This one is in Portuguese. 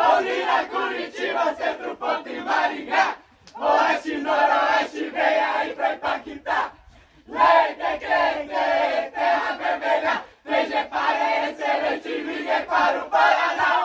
Londrina, Curitiba, Centro, Porto e Maringá. Oeste, Noroeste, vem aí pra impactar. Leite, crente, terra vermelha. 3G para excelente, liguei para o Paraná.